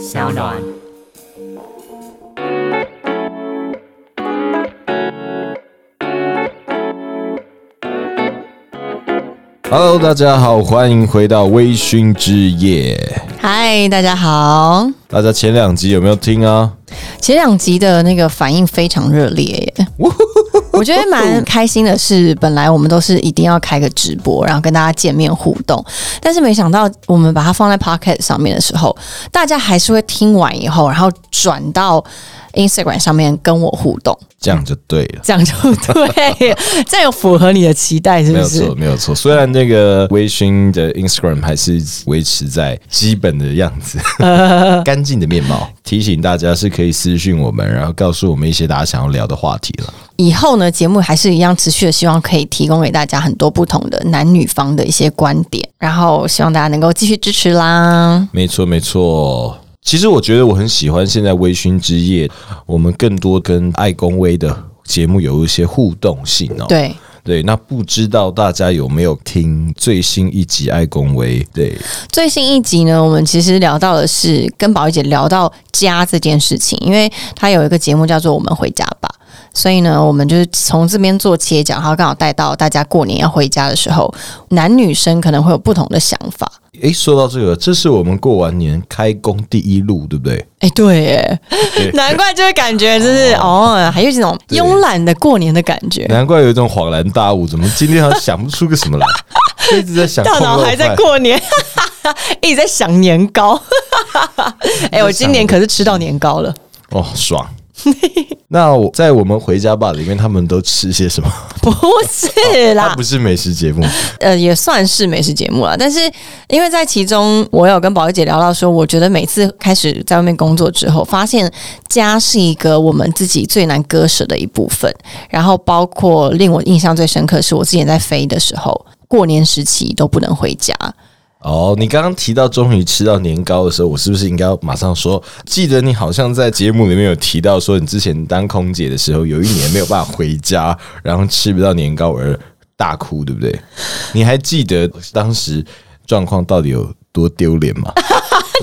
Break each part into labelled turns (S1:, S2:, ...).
S1: 小暖。
S2: Hello，大家好，欢迎回到微醺之夜。
S3: 嗨，大家好。
S2: 大家前两集有没有听啊？
S3: 前两集的那个反应非常热烈耶，我觉得蛮开心的是，本来我们都是一定要开个直播，然后跟大家见面互动，但是没想到我们把它放在 Pocket 上面的时候，大家还是会听完以后，然后转到 Instagram 上面跟我互动，
S2: 这样就对了。
S3: 这样就对，这样有符合你的期待是不是
S2: 没有错，？没有错。虽然那个微醺的 Instagram 还是维持在基本的样子，干净的面貌。提醒大家是可以私讯我们，然后告诉我们一些大家想要聊的话题了。
S3: 以后呢，节目还是一样持续的，希望可以提供给大家很多不同的男女方的一些观点，然后希望大家能够继续支持啦。
S2: 没错，没错。其实我觉得我很喜欢现在微醺之夜，我们更多跟爱公微的节目有一些互动性哦。
S3: 对，
S2: 对，那不知道大家有没有听最新一集爱公微？对，
S3: 最新一集呢，我们其实聊到的是跟宝仪姐聊到家这件事情，因为她有一个节目叫做《我们回家吧》，所以呢，我们就是从这边做切角，然后刚好带到大家过年要回家的时候，男女生可能会有不同的想法。
S2: 诶，说到这个，这是我们过完年开工第一路，对不对？
S3: 哎、对耶，
S2: 对
S3: 难怪就会感觉就是哦，还有这种慵懒的过年的感觉。
S2: 难怪有一种恍然大悟，怎么今天好像想不出个什么来，一直在想
S3: 大脑还在过年，一直在想年糕。哎、我今年可是吃到年糕了，
S2: 哦，爽。那我在我们回家吧里面，他们都吃些什么？
S3: 不是啦
S2: 它不，是美食节目，
S3: 呃，也算是美食节目啦。但是因为在其中，我有跟宝仪姐聊到说，我觉得每次开始在外面工作之后，发现家是一个我们自己最难割舍的一部分。然后包括令我印象最深刻，是我之前在飞的时候，过年时期都不能回家。
S2: 哦，你刚刚提到终于吃到年糕的时候，我是不是应该要马上说？记得你好像在节目里面有提到说，你之前当空姐的时候，有一年没有办法回家，然后吃不到年糕而大哭，对不对？你还记得当时状况到底有多丢脸吗？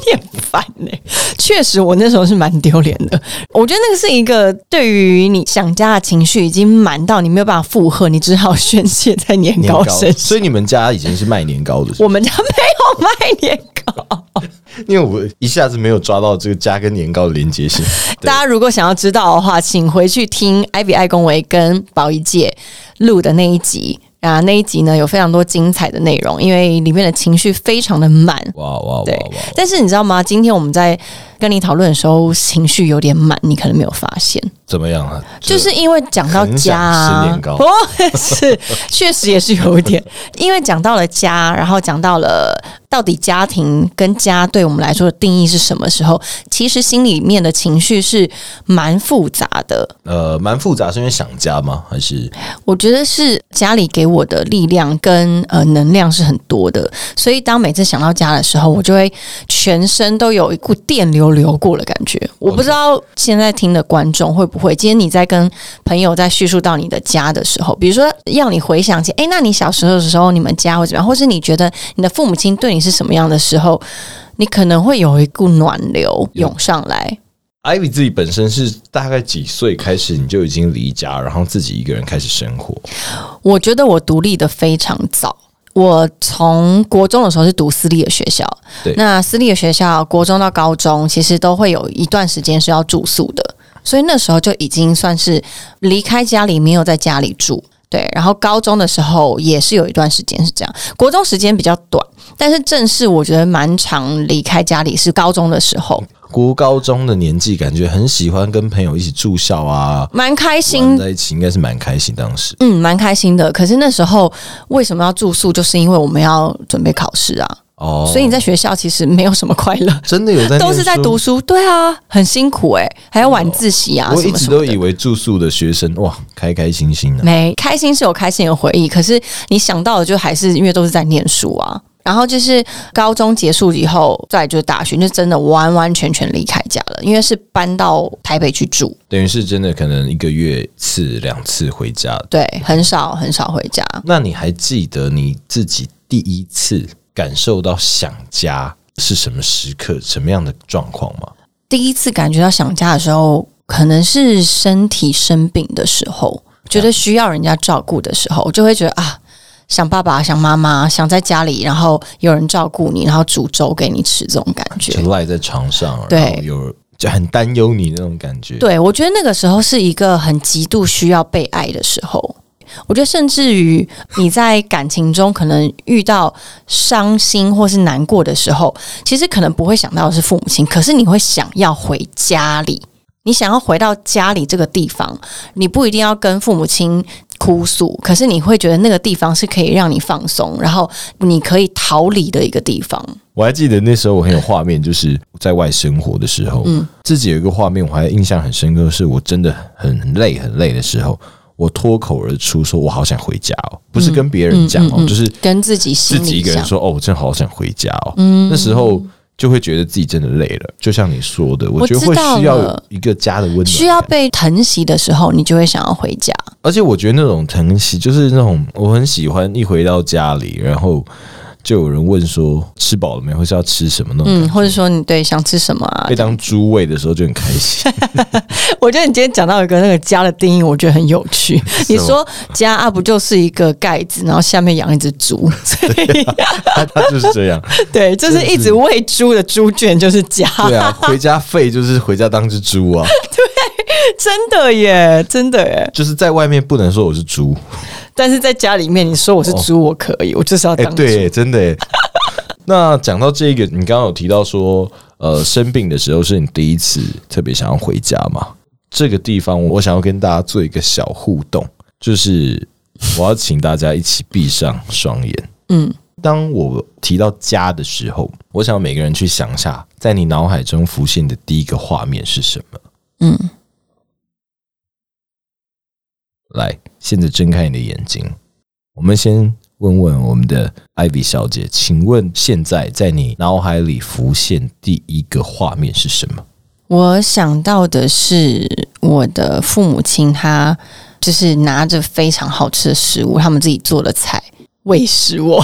S3: 你 烦呢、确实，我那时候是蛮丢脸的。我觉得那个是一个对于你想家的情绪已经满到你没有办法负荷，你只好宣泄在年
S2: 年
S3: 糕身上。
S2: 所以你们家已经是卖年糕的，是
S3: 我们家没有卖年糕。
S2: 因为我一下子没有抓到这个家跟年糕的连接性。
S3: 大家如果想要知道的话，请回去听艾比爱公维跟宝仪姐录的那一集。啊，那一集呢有非常多精彩的内容，因为里面的情绪非常的满。
S2: 哇哇哇
S3: 对！，但是你知道吗？今天我们在跟你讨论的时候，情绪有点满，你可能没有发现。
S2: 怎么样啊？
S3: 就是因为讲到家、
S2: 很想吃
S3: 啊
S2: 年，糕
S3: 不是，确实也是有一点，因为讲到了家，然后讲到了到底家庭跟家对我们来说的定义是什么时候，其实心里面的情绪是蛮复杂的。
S2: 呃蛮复杂，是因为想家吗？还是
S3: 我觉得是家里给我的力量跟呃能量是很多的，所以当每次想到家的时候，我就会全身都有一股电流流过的感觉。我不知道现在听的观众会不会，今天你在跟朋友在叙述到你的家的时候，比如说要你回想起，哎，那你小时候的时候，你们家会怎么样，或是你觉得你的父母亲对你是什么样的时候，你可能会有一股暖流涌上来。
S2: Ivy 自己本身是大概几岁开始你就已经离家，然后自己一个人开始生活？
S3: 我觉得我独立的非常早。我从国中的时候是读私立的学校，那私立的学校，国中到高中其实都会有一段时间是要住宿的，所以那时候就已经算是离开家里，没有在家里住。对，然后高中的时候也是有一段时间是这样，国中时间比较短，但是正式我觉得蛮长离开家里是高中的时候，
S2: 国高中的年纪，感觉很喜欢跟朋友一起住校啊，
S3: 蛮开心
S2: 在一起，应该是蛮开心。当时
S3: 嗯，蛮开心的。可是那时候为什么要住宿？就是因为我们要准备考试啊，
S2: 哦，
S3: 所以你在学校其实没有什么快乐，
S2: 真的有在
S3: 都是在读书。对啊，很辛苦哎、还要晚自习啊，
S2: 我一直。都以为住宿的学生哇，开开心心的、
S3: 没开心是有开心的回忆，可是你想到的就还是因为都是在念书啊。然后就是高中结束以后，再就是大学，就真的完完全全离开家了，因为是搬到台北去住，
S2: 等于是真的可能一个月次两次回家。
S3: 对，很少很少回家。
S2: 那你还记得你自己第一次感受到想家是什么时刻、什么样的状况吗？
S3: 第一次感觉到想家的时候，可能是身体生病的时候，觉得需要人家照顾的时候，我就会觉得啊，想爸爸、想妈妈，想在家里，然后有人照顾你，然后煮粥给你吃，这种感觉
S2: 就。赖在床上，
S3: 对
S2: 有就很担忧你那种感觉。
S3: 对，我觉得那个时候是一个很极度需要被爱的时候。我觉得，甚至于你在感情中可能遇到伤心或是难过的时候，其实可能不会想到是父母亲，可是你会想要回家里，你想要回到家里这个地方，你不一定要跟父母亲哭诉，可是你会觉得那个地方是可以让你放松，然后你可以逃离的一个地方。
S2: 我还记得那时候我很有画面，就是在外生活的时候，
S3: 嗯。
S2: 自己有一个画面，我还印象很深刻，是我真的很很累很累的时候，我脱口而出说：“我好想回家哦！”不是跟别人讲哦，
S3: 嗯嗯嗯
S2: 就是
S3: 跟自己心
S2: 自己
S3: 里想，
S2: 一个人说：“哦，我真的好想回家哦。
S3: 嗯
S2: 那时候就会觉得自己真的累了，就像你说的，我
S3: 我
S2: 觉得会需要一个家的温暖，
S3: 需要被疼惜的时候，你就会想要回家。
S2: 而且我觉得那种疼惜，就是那种我很喜欢一回到家里，然后就有人问说吃饱了没，或是要吃什么那种
S3: 嗯，或者说你对想吃什么啊
S2: 被？当猪喂的时候就很开心。
S3: 我觉得你今天讲到一个那个家的定义，我觉得很有趣。你说家啊，不就是一个盖子，然后下面养一只猪，所以
S2: 他他就是这样，
S3: 对，就是一直喂猪的猪圈就是家，
S2: 对啊，回家废就是回家当只猪啊，对
S3: 真的耶，真的耶。
S2: 就是在外面不能说我是猪，
S3: 但是在家里面，你说我是猪，我可以，我就是要
S2: 哎。对，真的耶。那讲到这个，你刚刚有提到说，呃，生病的时候是你第一次特别想要回家嘛？这个地方我想要跟大家做一个小互动，就是我要请大家一起闭上双眼。
S3: 嗯，
S2: 当我提到家的时候，我想每个人去想一下，在你脑海中浮现的第一个画面是什么？
S3: 嗯，
S2: 来，现在睁开你的眼睛，我们先问问我们的艾比小姐，请问现在在你脑海里浮现第一个画面是什么？
S3: 我想到的是我的父母亲，他就是拿着非常好吃的食物，他们自己做的菜。喂食我，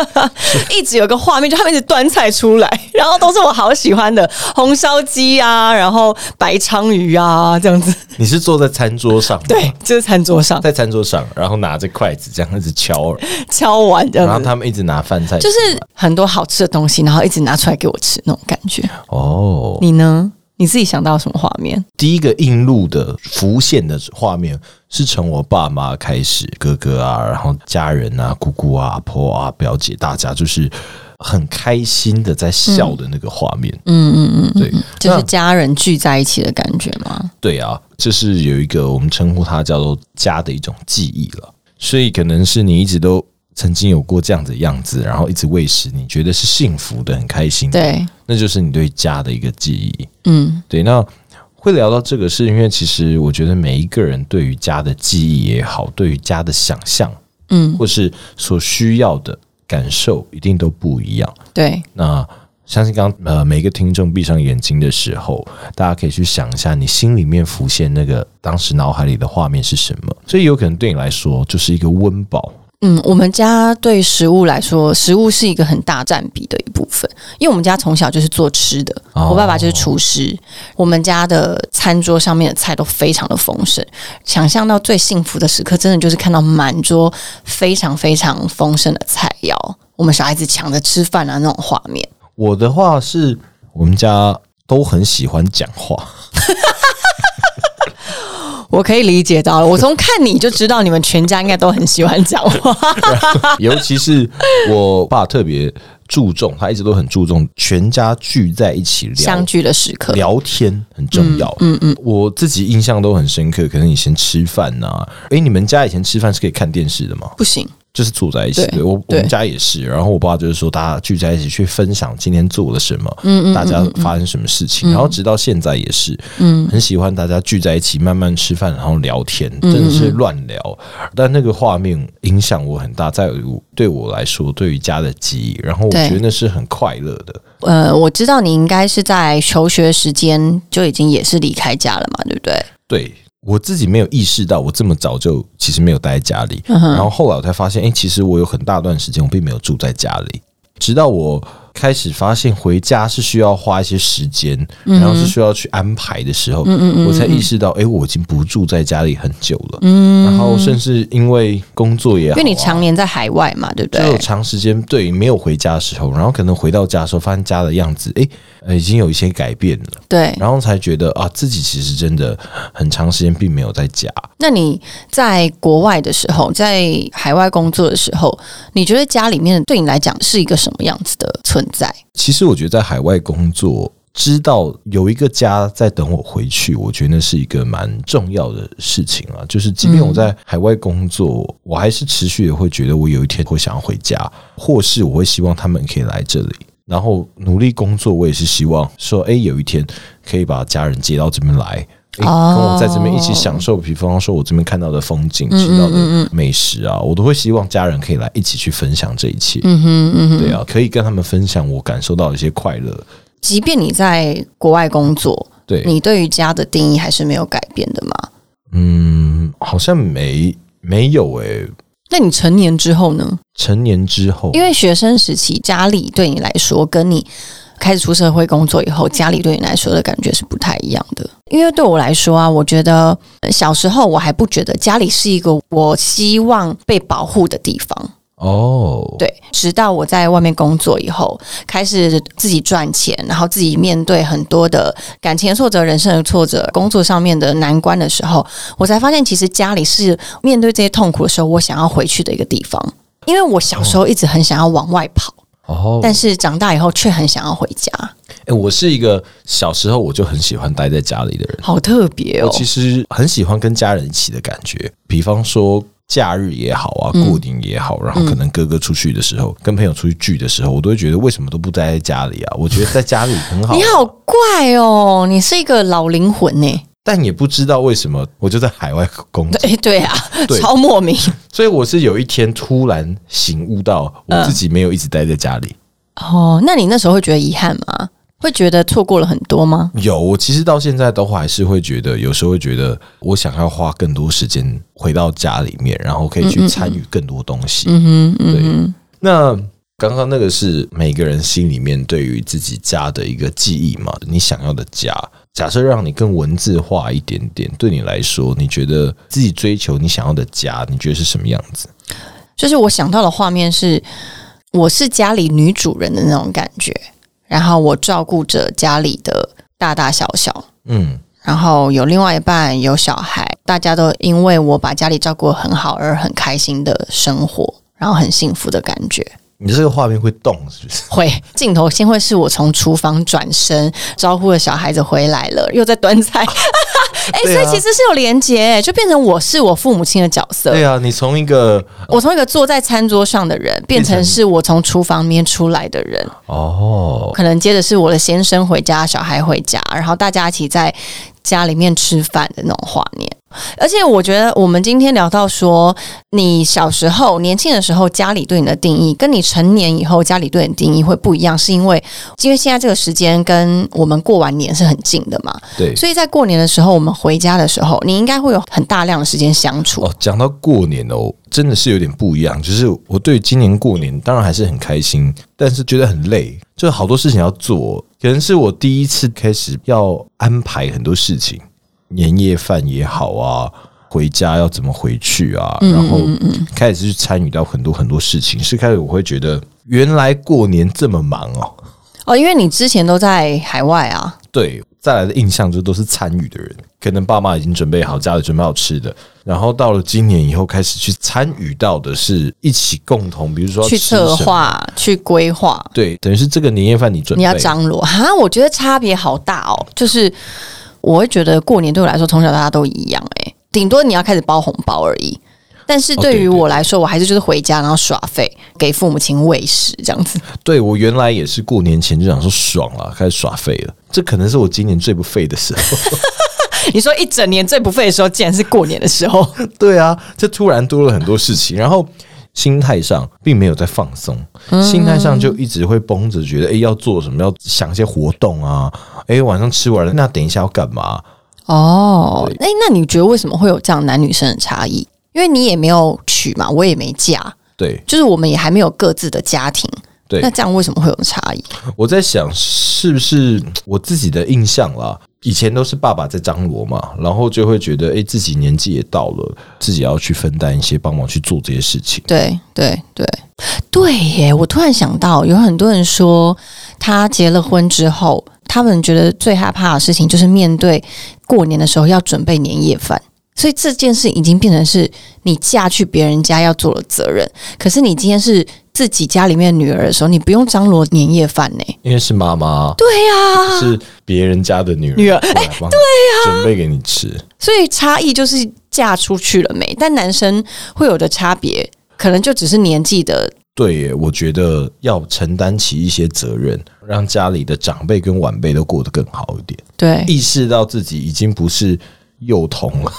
S3: 一直有个画面，就他们一直端菜出来，然后都是我好喜欢的红烧鸡啊，然后白鲳鱼啊，这样子。
S2: 你是坐在餐桌上吗，
S3: 对，就是餐桌上。
S2: 在餐桌上，然后拿着筷子这样一直敲，
S3: 敲完这
S2: 然后，他们一直拿饭菜，
S3: 就是很多好吃的东西，然后一直拿出来给我吃那种感觉。
S2: 哦，
S3: 你呢？你自己想到什么画面？
S2: 第一个映入的浮现的画面是从我爸妈开始，哥哥啊，然后家人啊，姑姑啊、婆啊、表姐，大家就是很开心的在笑的那个画面。
S3: 嗯嗯嗯，
S2: 对，
S3: 就是家人聚在一起的感觉吗？
S2: 对啊，这是有一个我们称呼它叫做家的一种记忆了。所以可能是你一直都曾经有过这样的样子，然后一直喂食，你觉得是幸福的、很开心的，
S3: 对，
S2: 那就是你对家的一个记忆。
S3: 嗯
S2: 对，那会聊到这个，是因为其实我觉得每一个人对于家的记忆也好，对于家的想象，
S3: 嗯，
S2: 或是所需要的感受，一定都不一样。
S3: 对，
S2: 那相信刚呃每个听众闭上眼睛的时候，大家可以去想一下，你心里面浮现那个当时脑海里的画面是什么？所以有可能对你来说就是一个温饱。
S3: 嗯，我们家对食物来说，食物是一个很大占比的一部分，因为我们家从小就是做吃的，
S2: 哦
S3: 我爸爸就是厨师，我们家的餐桌上面的菜都非常的丰盛。想象到最幸福的时刻，真的就是看到满桌非常非常丰盛的菜肴，我们小孩子抢着吃饭啊那种画面。
S2: 我的话是我们家都很喜欢讲话，
S3: 我可以理解到了，我从看你就知道你们全家应该都很喜欢讲话。
S2: 尤其是我爸特别注重，他一直都很注重全家聚在一起聊
S3: 相聚的时刻，
S2: 聊天很重要。嗯嗯，我自己印象都很深刻。可能以前吃饭呐、诶，你们家以前吃饭是可以看电视的吗？
S3: 不行，
S2: 就是住在一起。
S3: 对
S2: 对我我们家也是。然后我爸就是说，大家聚在一起去分享今天做了什么，嗯嗯，大家发生什么事情。然后直到现在也是，嗯，很喜欢大家聚在一起慢慢吃饭，然后聊天，真的是乱聊。但那个画面影响我很大，在我对我来说，对于家的记忆。然后我觉得那是很快乐的。
S3: 呃，我知道你应该是在求学时间就已经也是离开家了嘛，对不对？
S2: 对我自己没有意识到，我这么早就其实没有待在家里。然后后来我才发现，哎、其实我有很大段时间我并没有住在家里，直到我开始发现回家是需要花一些时间，然后是需要去安排的时候，我才意识到，哎，我已经不住在家里很久了。嗯，然后甚至因为工作也好、啊，
S3: 因为你常年在海外嘛，对不对
S2: 就有
S3: 对？
S2: 长时间对没有回家的时候，然后可能回到家的时候，发现家的样子，哎、呃已经有一些改变了，
S3: 对。
S2: 然后才觉得啊，自己其实真的很长时间并没有在家。
S3: 那你在国外的时候，在海外工作的时候，你觉得家里面对你来讲是一个什么样子的存在？
S2: 其实我觉得在海外工作，知道有一个家在等我回去，我觉得那是一个蛮重要的事情啊。就是即便我在海外工作，我还是持续的会觉得我有一天会想要回家，或是我会希望他们可以来这里。然后努力工作，我也是希望说，哎，有一天可以把家人接到这边来，跟我在这边一起享受，比方说我这边看到的风景、吃到的美食啊，我都会希望家人可以来一起去分享这一切。
S3: 嗯哼嗯哼。
S2: 对啊，可以跟他们分享我感受到的一些快乐。
S3: 即便你在国外工作，
S2: 对，
S3: 你对于家的定义还是没有改变的吗？
S2: 嗯，好像没没有诶、
S3: 那你成年之后呢？
S2: 成年之后，
S3: 因为学生时期家里对你来说，跟你开始出社会工作以后，家里对你来说的感觉是不太一样的。因为对我来说啊，我觉得呃小时候我还不觉得家里是一个我希望被保护的地方。
S2: 哦，
S3: 对，直到我在外面工作以后，开始自己赚钱，然后自己面对很多的感情的挫折、人生的挫折、工作上面的难关的时候，我才发现，其实家里是面对这些痛苦的时候，我想要回去的一个地方。因为我小时候一直很想要往外跑，
S2: 哦，
S3: 但是长大以后却很想要回家，
S2: 诶我是一个小时候我就很喜欢待在家里的人，
S3: 好特别哦
S2: 我。其实很喜欢跟家人一起的感觉，比方说。假日也好啊，
S3: 嗯
S2: 过年也好，然后可能哥哥出去的时候，跟朋友出去聚的时候，我都会觉得为什么都不待在家里啊？我觉得在家里很好，
S3: 你好怪哦，你是一个老灵魂呢。
S2: 但也不知道为什么我就在海外工作，
S3: 对 对啊，
S2: 对
S3: 超莫名
S2: 所以我是有一天突然醒悟到，我自己没有一直待在家里。
S3: 哦。那你那时候会觉得遗憾吗？会觉得错过了很多吗？
S2: 有，我其实到现在都还是会觉得，有时候会觉得我想要花更多时间回到家里面，然后可以去参与更多东西。
S3: 嗯哼，嗯
S2: 对
S3: 哼，
S2: 那刚刚那个是每个人心里面对于自己家的一个记忆嘛？你想要的家，假设让你更文字化一点点，对你来说，你觉得自己追求你想要的家，你觉得是什么样子？
S3: 就是我想到的画面是，我是家里女主人的那种感觉，然后我照顾着家里的大大小小，
S2: 嗯，
S3: 然后有另外一半有小孩，大家都因为我把家里照顾得很好而很开心的生活，然后很幸福的感觉。
S2: 你这个画面会动是不是？
S3: 会镜头先会是我从厨房转身招呼了小孩子回来了，又在端菜，哎、所以其实是有连结，就变成我是我父母亲的角色。
S2: 对啊，你从一个
S3: 我从一个坐在餐桌上的人，变成是我从厨房里面出来的人。
S2: 哦，
S3: 可能接着是我的先生回家，小孩回家，然后大家一起在家里面吃饭的那种画面。而且我觉得我们今天聊到说，你小时候年轻的时候家里对你的定义，跟你成年以后家里对你的定义会不一样，是因为因为现在这个时间跟我们过完年是很近的嘛，
S2: 对。
S3: 所以在过年的时候，我们回家的时候，你应该会有很大量的时间相处。
S2: 哦，讲到过年哦，真的是有点不一样。就是我对今年过年当然还是很开心，但是觉得很累，就是好多事情要做。可能是我第一次开始要安排很多事情，年夜饭也好啊，回家要怎么回去啊，然后开始去参与到很多很多事情。是开始我会觉得，原来过年这么忙哦。
S3: 哦，因为你之前都在海外啊，
S2: 对，再来的印象就都是参与的人，可能爸妈已经准备好，家里准备好吃的，然后到了今年以后开始去参与到的是一起共同，比如说
S3: 去策，划、去规划。
S2: 对，等于是这个年夜饭你准备，
S3: 你要张罗哈，我觉得差别好大哦。就是我会觉得过年对我来说，从小到大都一样、欸，顶多你要开始包红包而已。但是对于
S2: 哦对对
S3: 我来说，我还是就是回家然后耍废，给父母亲喂食这样子。
S2: 对我原来也是过年前就想说爽了，开始耍废了，这可能是我今年最不废的时候。
S3: 你说一整年最不废的时候，竟然是过年的时候。
S2: 对啊，这突然多了很多事情，然后心态上并没有在放松，心态上就一直会绷着，觉得诶要做什么，要想一些活动啊，诶晚上吃完了，那等一下要干嘛？
S3: 哦，哎，那你觉得为什么会有这样男女生的差异？因为你也没有娶嘛，我也没嫁，
S2: 对，
S3: 就是我们也还没有各自的家庭。
S2: 对
S3: 那这样为什么会有差异？
S2: 我在想，是不是我自己的印象啦？以前都是爸爸在张罗嘛，然后就会觉得，哎、自己年纪也到了，自己要去分担一些，帮忙去做这些事情。
S3: 对对对对耶！我突然想到，有很多人说，他结了婚之后，他们觉得最害怕的事情就是面对过年的时候要准备年夜饭。所以这件事已经变成是你嫁去别人家要做的责任，可是你今天是自己家里面的女儿的时候，你不用张罗年夜饭呢。
S2: 因为是妈妈，
S3: 对呀、
S2: 是别人家的女儿，
S3: 女儿。
S2: 过来帮 对呀、准备给你吃。
S3: 所以差异就是嫁出去了没？但男生会有的差别，可能就只是年纪的
S2: 对耶，我觉得要承担起一些责任，让家里的长辈跟晚辈都过得更好一点，
S3: 对，
S2: 意识到自己已经不是幼童了。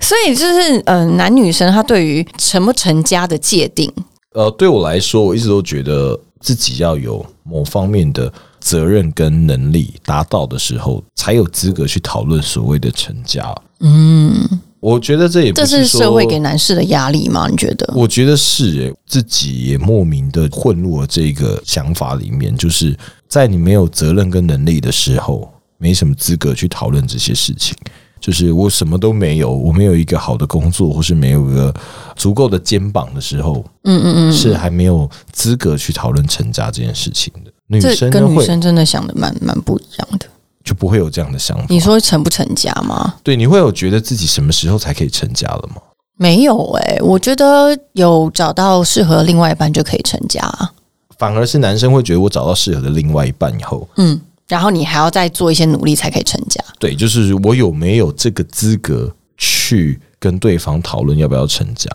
S3: 所以就是呃，男女生他对于成不成家的界定，
S2: 呃，对我来说，我一直都觉得自己要有某方面的责任跟能力达到的时候，才有资格去讨论所谓的成家。嗯，我觉得这也不
S3: 这是
S2: 说
S3: 社会给男士的压力吗？你觉得？
S2: 我觉得是诶、自己也莫名的混入了这个想法里面，就是在你没有责任跟能力的时候，没什么资格去讨论这些事情。就是我什么都没有，我没有一个好的工作，或是没有一个足够的肩膀的时候，
S3: 嗯嗯嗯，
S2: 是还没有资格去讨论成家这件事情的。女生
S3: 跟女生真的想的蛮蛮不一样的。
S2: 就不会有这样的想法。
S3: 你说成不成家吗？
S2: 对，你会有觉得自己什么时候才可以成家了吗？
S3: 没有诶、我觉得有找到适合另外一半就可以成家啊。
S2: 反而是男生会觉得我找到适合的另外一半以后，
S3: 嗯，然后你还要再做一些努力才可以成家。
S2: 对，就是我有没有这个资格去跟对方讨论要不要成家？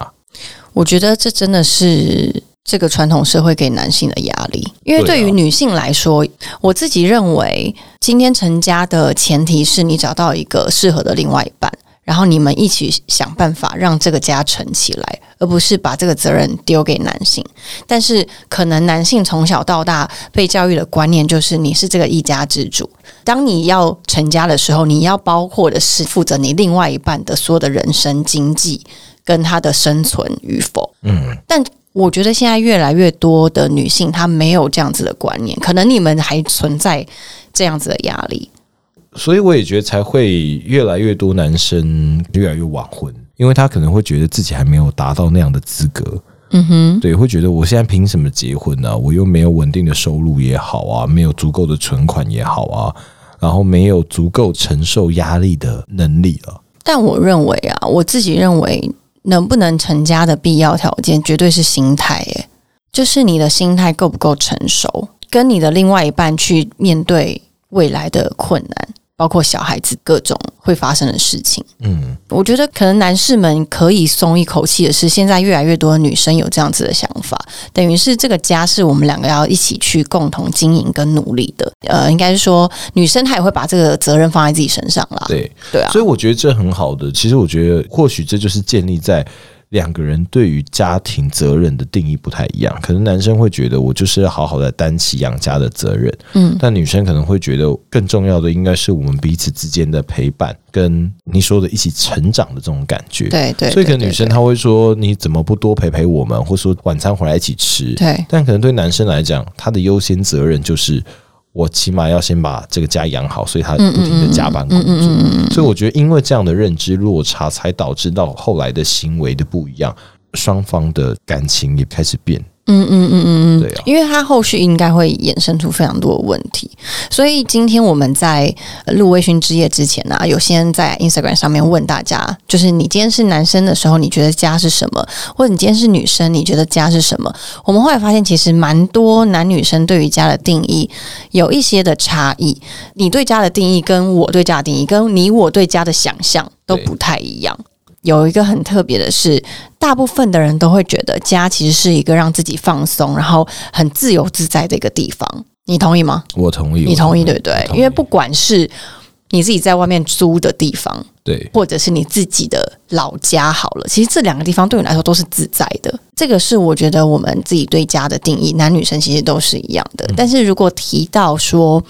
S3: 我觉得这真的是这个传统社会给男性的压力，因为对于女性来说，我自己认为，今天成家的前提是你找到一个适合的另外一半，然后你们一起想办法让这个家成起来，而不是把这个责任丢给男性。但是，可能男性从小到大被教育的观念就是你是这个一家之主。当你要成家的时候，你要包括的是负责你另外一半的所有的人生经济跟他的生存与否。
S2: 嗯，
S3: 但我觉得现在越来越多的女性她没有这样子的观念，可能你们还存在这样子的压力。
S2: 所以我也觉得才会越来越多男生越来越晚婚，因为他可能会觉得自己还没有达到那样的资格。
S3: 嗯哼，
S2: 对，会觉得我现在凭什么结婚呢、我又没有稳定的收入也好啊，没有足够的存款也好啊，然后没有足够承受压力的能力了。
S3: 但我认为啊，我自己认为能不能成家的必要条件，绝对是心态。诶，就是你的心态够不够成熟，跟你的另外一半去面对未来的困难，包括小孩子各种会发生的事情。
S2: 嗯，
S3: 我觉得可能男士们可以松一口气的是，现在越来越多的女生有这样子的想法，等于是这个家是我们两个要一起去共同经营跟努力的。呃，应该是说女生她也会把这个责任放在自己身上啦。
S2: 对，
S3: 对啊
S2: 所，以我觉得这很好的。其实我觉得，或许这就是建立在两个人对于家庭责任的定义不太一样。可能男生会觉得我就是要好好的担起养家的责任，
S3: 嗯，
S2: 但女生可能会觉得更重要的应该是我们彼此之间的陪伴，跟你说的一起成长的这种感觉。
S3: 对对，
S2: 所以可能女生她会说：“你怎么不多陪陪我们，或者说晚餐回来一起吃？”
S3: 对
S2: 但可能对男生来讲，他的优先责任就是我起码要先把这个家养好，所以他不停的加班工作。所以我觉得，因为这样的认知落差，才导致到后来的行为的不一样，双方的感情也开始变。
S3: 嗯嗯嗯嗯嗯，
S2: 对啊
S3: 因为它后续应该会衍生出非常多的问题，所以今天我们在呃录微醺之夜之前呢、有些人在 Instagram 上面问大家，就是你今天是男生的时候，你觉得家是什么？或者你今天是女生，你觉得家是什么？我们后来发现，其实蛮多男女生对于家的定义有一些的差异。你对家的定义跟我对家的定义，跟你我对家的想象都不太一样。有一个很特别的是，大部分的人都会觉得家其实是一个让自己放松，然后很自由自在的一个地方。你同意吗？
S2: 我同意，
S3: 你同意对不对因为不管是你自己在外面租的地方，
S2: 对
S3: 或者是你自己的老家好了，其实这两个地方对你来说都是自在的。这个是我觉得我们自己对家的定义，男女生其实都是一样的。但是如果提到说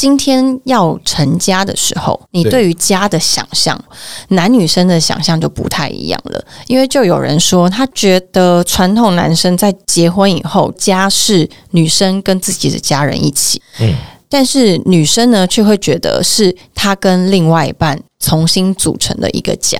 S3: 今天要成家的时候，你
S2: 对
S3: 对于家的想象，男女生的想象就不太一样了。因为就有人说，他觉得传统男生在结婚以后，家是女生跟自己的家人一起，
S2: 嗯
S3: 但是女生呢，却会觉得是她跟另外一半重新组成的一个家。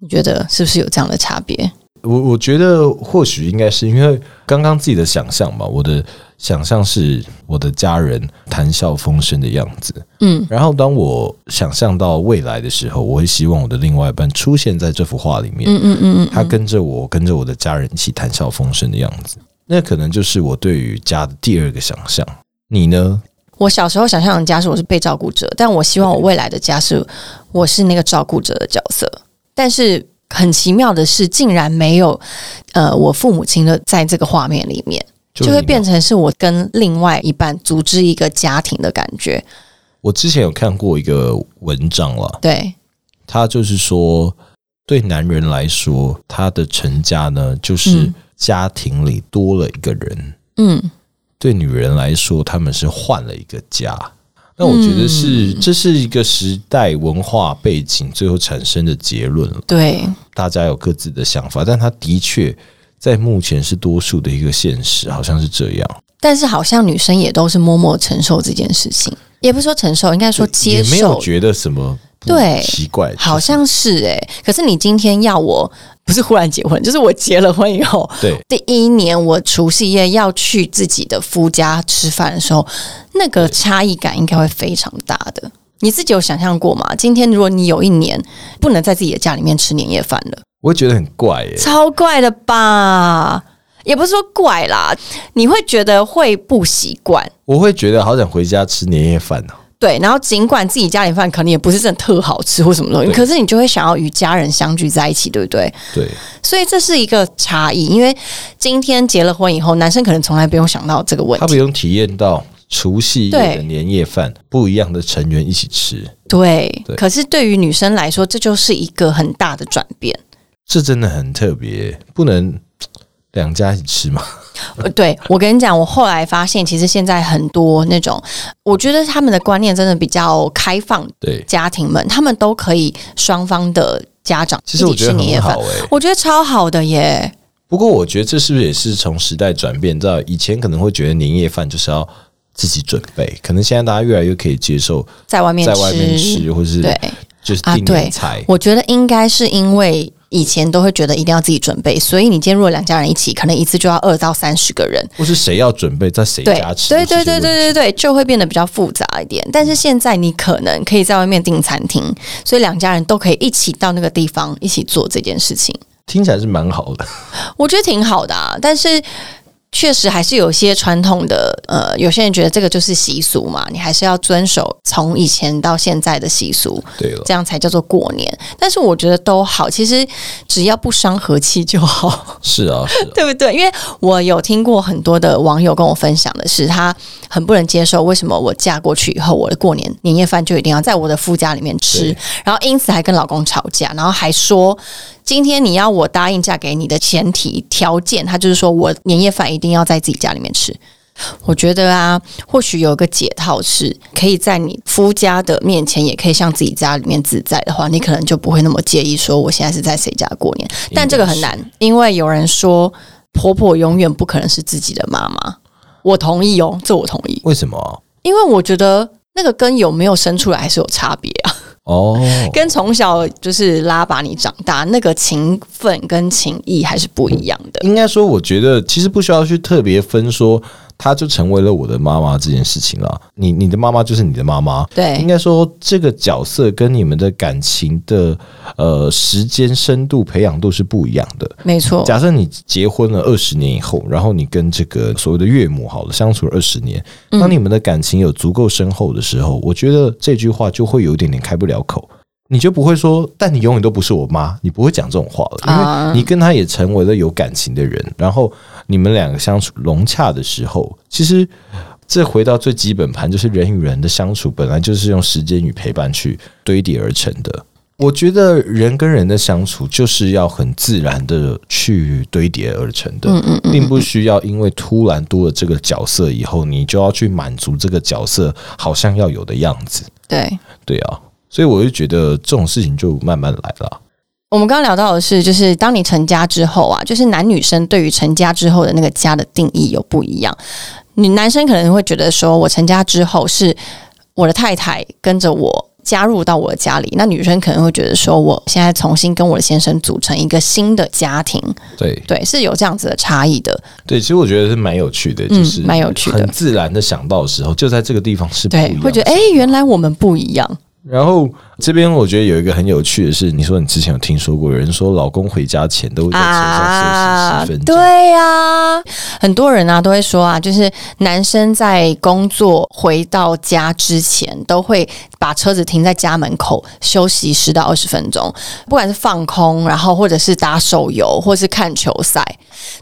S3: 你觉得是不是有这样的差别？
S2: 我我觉得或许应该是因为刚刚自己的想象吧，我的想象是我的家人谈笑风生的样子，
S3: 嗯
S2: 然后当我想象到未来的时候，我会希望我的另外一半出现在这幅画里面，
S3: 嗯嗯嗯嗯，
S2: 他跟着我，跟着我的家人一起谈笑风生的样子，那可能就是我对于家的第二个想象。你呢？
S3: 我小时候想象的家是我是被照顾者，但我希望我未来的家是我是那个照顾者的角色。但是很奇妙的是，竟然没有呃我父母亲的在这个画面里面，就会变
S2: 成
S3: 成是我跟另外一半组织一个家庭的感觉。
S2: 我之前有看过一个文章了，
S3: 对，
S2: 他就是说，对男人来说，他的成家呢，就是
S3: 嗯
S2: 家庭里多了一个人；
S3: 嗯，
S2: 对女人来说，他们是换了一个家。那我觉得是，这是一个时代文化背景最后产生的结论了。
S3: 对，
S2: 大家有各自的想法，但他的确在目前是多数的一个现实，好像是这样。
S3: 但是好像女生也都是默默承受这件事情，也不是说承受，应该说接
S2: 也没有。觉得什么
S3: 对
S2: 奇怪，
S3: 好像是诶、可是你今天要我不是忽然结婚，就是我结了婚以后，
S2: 对
S3: 第一年我除夕夜要去自己的夫家吃饭的时候，那个差异感应该会非常大的。你自己有想象过吗？今天如果你有一年不能在自己的家里面吃年夜饭了，
S2: 我会觉得很怪耶、
S3: 超怪的吧？也不是说怪啦，你会觉得会不习惯。
S2: 我会觉得好想回家吃年夜饭哦。
S3: 对，然后尽管自己家里饭可能也不是真的特好吃或什么东西，可是你就会想要与家人相聚在一起，对不对？
S2: 对，
S3: 所以这是一个差异，因为今天结了婚以后，男生可能从来不用想到这个问题。
S2: 他不用体验到除夕夜的年夜饭，不一样的成员一起吃，
S3: 对，
S2: 对
S3: 可是对于女生来说，这就是一个很大的转变。
S2: 这真的很特别，不能两家一起吃嘛？
S3: 呃，对我跟你讲，我后来发现，其实现在很多那种，我觉得他们的观念真的比较开放，
S2: 对，
S3: 家庭们他们都可以双方的家长
S2: 其实我
S3: 一起
S2: 觉得很
S3: 吃年夜饭
S2: 好，哎、
S3: 我觉得超好的耶。
S2: 不过我觉得这是不是也是从时代转变？你知道以前可能会觉得年夜饭就是要自己准备，可能现在大家越来越可以接受
S3: 在外面
S2: 在外面吃，或是
S3: 对
S2: 就是订菜。
S3: 我觉得应该是因为以前都会觉得一定要自己准备，所以你今天如果两家人一起，可能一次就要二到三十个人，
S2: 或是谁要准备在谁家吃？
S3: 对对对对
S2: 对，
S3: 对对，就会变得比较复杂一点。但是现在你可能可以在外面订餐厅，所以两家人都可以一起到那个地方一起做这件事情，
S2: 听起来是蛮好的。
S3: 我觉得挺好的啊。但是确实还是有些传统的，呃，有些人觉得这个就是习俗嘛，你还是要遵守从以前到现在的习俗，
S2: 对了，
S3: 这样才叫做过年。但是我觉得都好，其实只要不伤和气就好。
S2: 是啊，是啊，
S3: 对不对？因为我有听过很多的网友跟我分享的是，他很不能接受为什么我嫁过去以后，我的过年年夜饭就一定要在我的夫家里面吃，然后因此还跟老公吵架，然后还说。今天你要我答应嫁给你的前提条件，他就是说我年夜饭一定要在自己家里面吃。我觉得啊，或许有个解套是，可以在你夫家的面前，也可以像自己家里面自在的话，你可能就不会那么介意说我现在是在谁家过年。但这个很难，因为有人说婆婆永远不可能是自己的妈妈。我同意哦，这我同意，
S2: 为什么啊？
S3: 因为我觉得那个跟有没有生出来还是有差别啊，
S2: 哦，
S3: 跟从小就是拉把你长大那个情分跟情谊还是不一样的。
S2: 应该说，我觉得其实不需要去特别分说，她就成为了我的妈妈这件事情了。你你的妈妈就是你的妈妈，
S3: 对应，
S2: 该说这个角色跟你们的感情的呃时间深度培养度是不一样的。
S3: 没错，
S2: 假设你结婚了二十年以后，然后你跟这个所谓的岳母好了相处了二十年，
S3: 嗯
S2: 当你们的感情有足够深厚的时候，我觉得这句话就会有一点点开不了口。你就不会说，但你永远都不是我妈，你不会讲这种话了，因
S3: 啊
S2: 为你跟她也成为了有感情的人，然后你们两个相处融洽的时候，其实这回到最基本盘，就是人与人的相处本来就是用时间与陪伴去堆叠而成的。我觉得人跟人的相处就是要很自然的去堆叠而成的，并不需要因为突然多了这个角色以后，你就要去满足这个角色好像要有的样子。
S3: 对。
S2: 对啊，所以我就觉得这种事情就慢慢来了。
S3: 我们刚刚聊到的是，就是当你成家之后啊，就是男女生对于成家之后的那个家的定义有不一样。你男生可能会觉得说，我成家之后是我的太太跟着我加入到我的家里，那女生可能会觉得说，我现在重新跟我的先生组成一个新的家庭，
S2: 对
S3: 对，是有这样子的差异的。
S2: 对，其实我觉得是蛮有趣的，
S3: 嗯
S2: 就是
S3: 蛮有趣的
S2: 很自然的想到的时候，就在这个地方是不一样，的。
S3: 对会觉得哎、诶原来我们不一样。
S2: 然后这边我觉得有一个很有趣的是，你说你之前有听说过有人说老公回家前都会在车上休息十分钟，
S3: 啊对呀、很多人啊都会说啊，就是男生在工作回到家之前，都会把车子停在家门口休息十到二十分钟，不管是放空，然后或者是打手游，或是看球赛，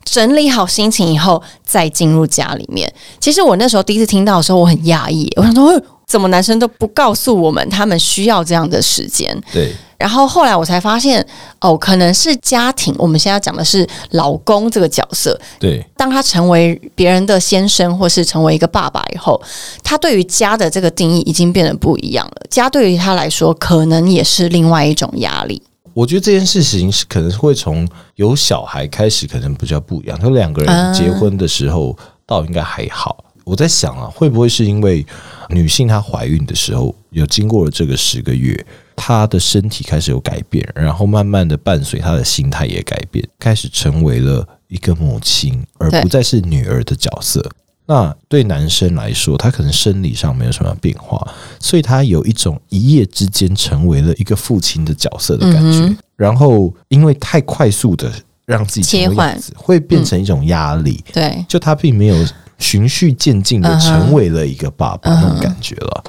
S3: 整理好心情以后再进入家里面。其实我那时候第一次听到的时候，我很讶异，我想说。呃怎么男生都不告诉我们，他们需要这样的时间？
S2: 对
S3: 然后后来我才发现，哦，可能是家庭。我们现在讲的是老公这个角色，
S2: 对
S3: 当他成为别人的先生，或是成为一个爸爸以后，他对于家的这个定义已经变得不一样了。家对于他来说，可能也是另外一种压力。
S2: 我觉得这件事情是可能会从有小孩开始，可能比较不一样。他两个
S3: 啊
S2: 人结婚的时候，倒应该还好。我在想啊，会不会是因为女性她怀孕的时候有经过了这个十个月，她的身体开始有改变，然后慢慢的伴随她的心态也改变，开始成为了一个母亲，而不再是女儿的角色。那对男生来说，他可能生理上没有什么变化，所以他有一种一夜之间成为了一个父亲的角色的感觉。
S3: 嗯
S2: 然后因为太快速的让自己
S3: 切换，
S2: 会变成一种压力。
S3: 对，
S2: 就他并没有循序渐进的成为了一个爸爸那种感觉了。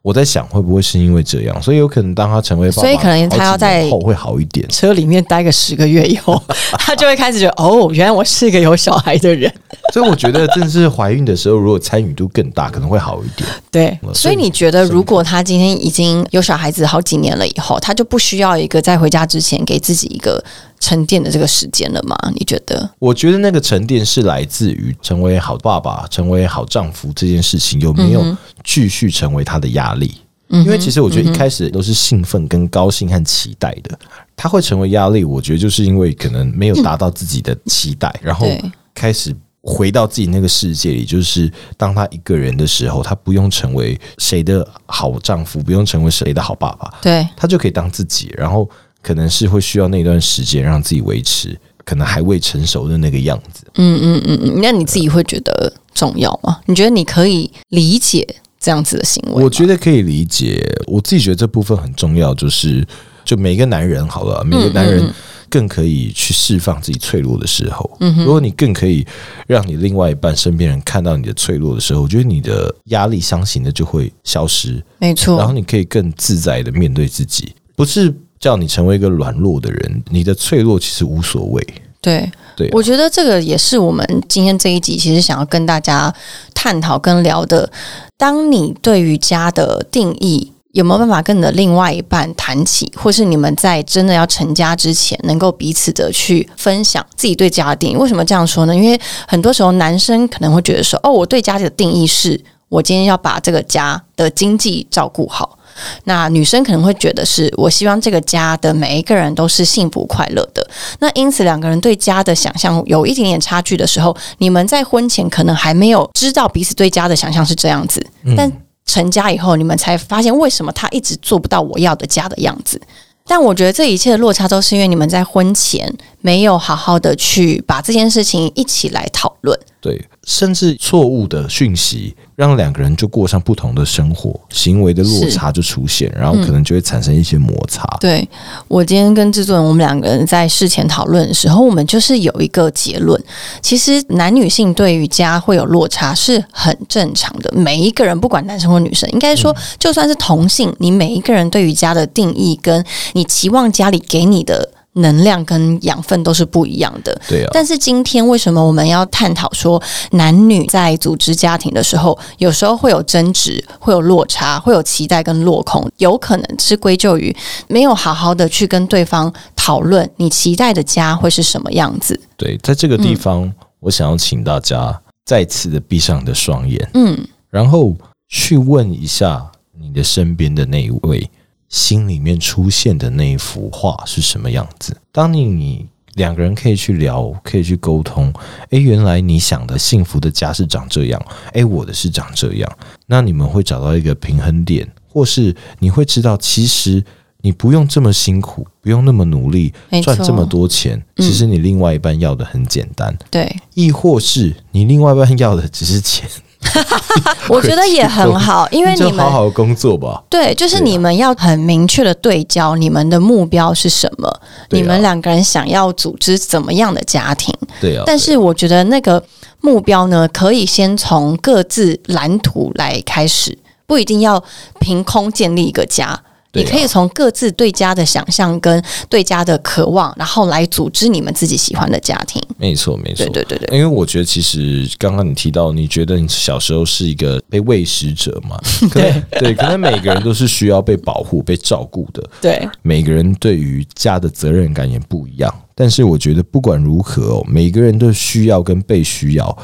S2: 我在想，会不会是因为这样，所以有可能当他成为爸爸，
S3: 所以可能他要在
S2: 好几年后会好一点。
S3: 车里面待个十个月以后，他就会开始觉得，哦，原来我是一个有小孩的人。
S2: 所以我觉得，正是怀孕的时候，如果参与度更大，可能会好一点。
S3: 对，所以你觉得，如果他今天已经有小孩子好几年了以后，他就不需要一个在回家之前给自己一个沉淀的这个时间了吗？你觉得？
S2: 我觉得那个沉淀是来自于成为好爸爸、成为好丈夫这件事情有没有继续成为他的压力。
S3: 嗯
S2: 因为其实我觉得一开始都是兴奋、跟高兴和期待的，他会成为压力。我觉得就是因为可能没有达到自己的期待，然后开始回到自己那个世界里。就是当他一个人的时候，他不用成为谁的好丈夫，不用成为谁的好爸爸，
S3: 对，
S2: 他就可以当自己。然后可能是会需要那段时间让自己维持可能还未成熟的那个样子。
S3: 嗯嗯嗯嗯，那你自己会觉得重要吗？你觉得你可以理解这样子的行为？
S2: 我觉得可以理解，我自己觉得这部分很重要，就是就每个男人好了，每个男人更可以去释放自己脆弱的时候。嗯如果你更可以让你另外一半身边人看到你的脆弱的时候，我觉得你的压力相形的就会消失，
S3: 没错，
S2: 然后你可以更自在的面对自己，不是叫你成为一个软弱的人，你的脆弱其实无所谓。
S3: 对，
S2: 对啊、
S3: 我觉得这个也是我们今天这一集其实想要跟大家探讨跟聊的。当你对于家的定义有没有办法跟你的另外一半谈起，或是你们在真的要成家之前，能够彼此的去分享自己对家的定义？为什么这样说呢？因为很多时候男生可能会觉得说，哦，我对家的定义是我今天要把这个家的经济照顾好。那女生可能会觉得是我希望这个家的每一个人都是幸福快乐的。那因此两个人对家的想象有一点点差距的时候，你们在婚前可能还没有知道彼此对家的想象是这样子，但成家以后，你们才发现为什么他一直做不到我要的家的样子。但我觉得这一切的落差都是因为你们在婚前没有好好的去把这件事情一起来讨论。
S2: 对，甚至错误的讯息，让两个人就过上不同的生活，行为的落差就出现，然后可能就会产生一些摩擦。
S3: 对我今天跟制作人，我们两个人在事前讨论的时候，我们就是有一个结论：其实男女性对于家会有落差是很正常的。每一个人，不管男生或女生，应该说，就算是同性，你每一个人对于家的定义，跟你期望家里给你的。能量跟养分都是不一样的。
S2: 对啊，
S3: 但是今天为什么我们要探讨说男女在组织家庭的时候，有时候会有争执，会有落差，会有期待跟落空，有可能是归咎于没有好好的去跟对方讨论你期待的家会是什么样子。
S2: 对，在这个地方，我想要请大家再次的闭上你的双眼，
S3: 嗯，
S2: 然后去问一下你的身边的那一位，心里面出现的那一幅画是什么样子。当你你两个人可以去聊，可以去沟通，诶，原来你想的幸福的家是长这样，诶，我的是长这样，那你们会找到一个平衡点，或是你会知道，其实你不用这么辛苦，不用那么努力赚这么多钱，
S3: 嗯。
S2: 其实你另外一半要的很简单，
S3: 对，
S2: 亦或是你另外一半要的只是钱，
S3: 我觉得也很好，因为你们
S2: 好好工作吧。
S3: 对，就是你们要很明确的对焦，你们的目标是什么？
S2: 啊
S3: 你们两个人想要组织怎么样的家庭？
S2: 对啊，
S3: 但是我觉得那个目标呢，可以先从各自蓝图来开始，不一定要凭空建立一个家。你可以从各自对家的想象跟对家的渴望，然后来组织你们自己喜欢的家庭。
S2: 没错没错
S3: 对。对对对，
S2: 因为我觉得，其实刚刚你提到，你觉得你小时候是一个被喂食者嘛？对 对，可能每个人都是需要被保护、被照顾的。
S3: 对
S2: 每个人对于家的责任感也不一样，但是我觉得不管如何哦，每个人都需要跟被需要，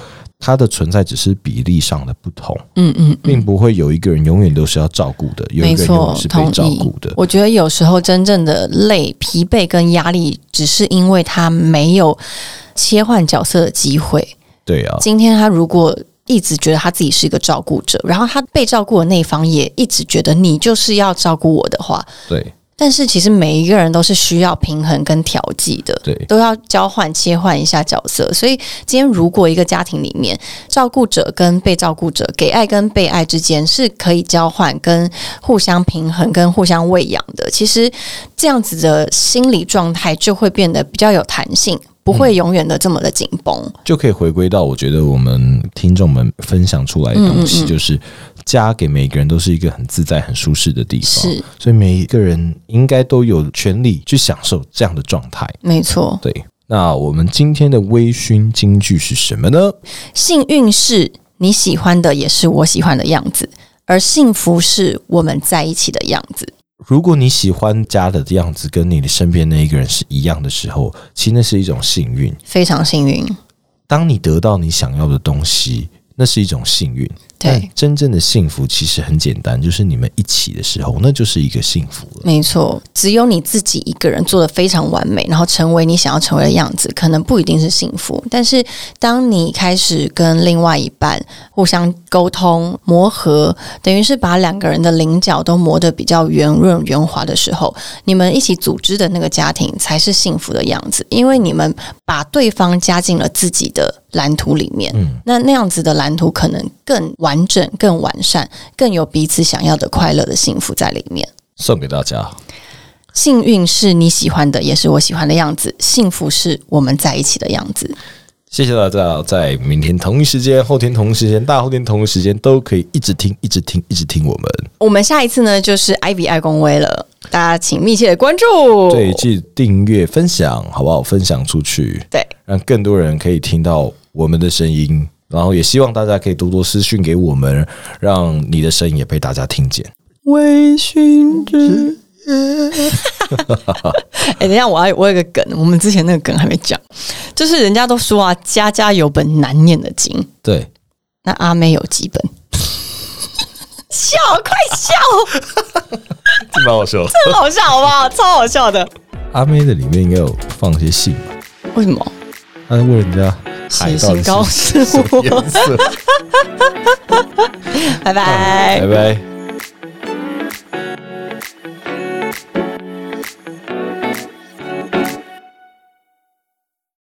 S2: 它的存在只是比例上的不同，
S3: 嗯嗯，
S2: 并不会有一个人永远都是要照顾的，有一个人永远是，被
S3: 同
S2: 照顾的。
S3: 我觉得有时候真正的累、疲惫跟压力，只是因为他没有切换角色的机会。
S2: 对啊，
S3: 今天他如果一直觉得他自己是一个照顾者，然后他被照顾的那一方也一直觉得你就是要照顾我的话，
S2: 对
S3: 但是其实每一个人都是需要平衡跟调剂的。
S2: 对
S3: 都要交换切换一下角色，所以今天如果一个家庭里面，照顾者跟被照顾者、给爱跟被爱之间是可以交换、跟互相平衡、跟互相喂养的，其实这样子的心理状态就会变得比较有弹性，不会永远的这么的紧绷。
S2: 就可以回归到我觉得我们听众们分享出来的东西，就是家给每个人都是一个很自在、很舒适的地方，
S3: 是
S2: 所以每一个人应该都有权利去享受这样的状态。
S3: 没错，
S2: 对，那我们今天的微醺金句是什么呢？
S3: 幸运是你喜欢的，也是我喜欢的样子，而幸福是我们在一起的样子。
S2: 如果你喜欢家的样子跟你的身边那一个人是一样的时候，其实那是一种幸运。
S3: 非常幸运，
S2: 当你得到你想要的东西，那是一种幸运。
S3: 对
S2: 但真正的幸福其实很简单，就是你们一起的时候，那就是一个幸福了。
S3: 没错，只有你自己一个人做的非常完美，然后成为你想要成为的样子，可能不一定是幸福。但是当你开始跟另外一半互相沟通、磨合，等于是把两个人的棱角都磨得比较圆润、圆滑的时候，你们一起组织的那个家庭才是幸福的样子，因为你们把对方加进了自己的蓝图里面。
S2: 嗯
S3: 那那样子的蓝图可能更完整、更完善、更有彼此想要的快乐的幸福在里面。
S2: 送给大家。
S3: 幸运是你喜欢的，也是我喜欢的样子；幸福是我们在一起的样子。
S2: 谢谢大家，在明天同一时间、后天同一时间、大后天同一时间都可以一直听、一直听、一直听我们。
S3: 我们下一次呢，就是艾比爱公威了，大家请密切的关注。
S2: 对，记得订阅、分享，好不好？分享出去，
S3: 对，
S2: 让更多人可以听到我们的声音。然后也希望大家可以多多私讯给我们，让你的声音也被大家听见。微醺之夜
S3: 哎、等一下，我要我有个梗，我们之前那个梗还没讲，就是人家都说啊，家家有本难念的经，
S2: 对，
S3: 那阿妹有几本？笑，快笑，
S2: 这蛮好笑。
S3: 很好笑，好不好？超好笑的。
S2: 阿妹的里面应该有放一些信吧？
S3: 为什么？
S2: 他问人家海
S3: 写
S2: 到底是什么
S3: 我
S2: 颜色？
S3: 拜拜
S2: 拜拜。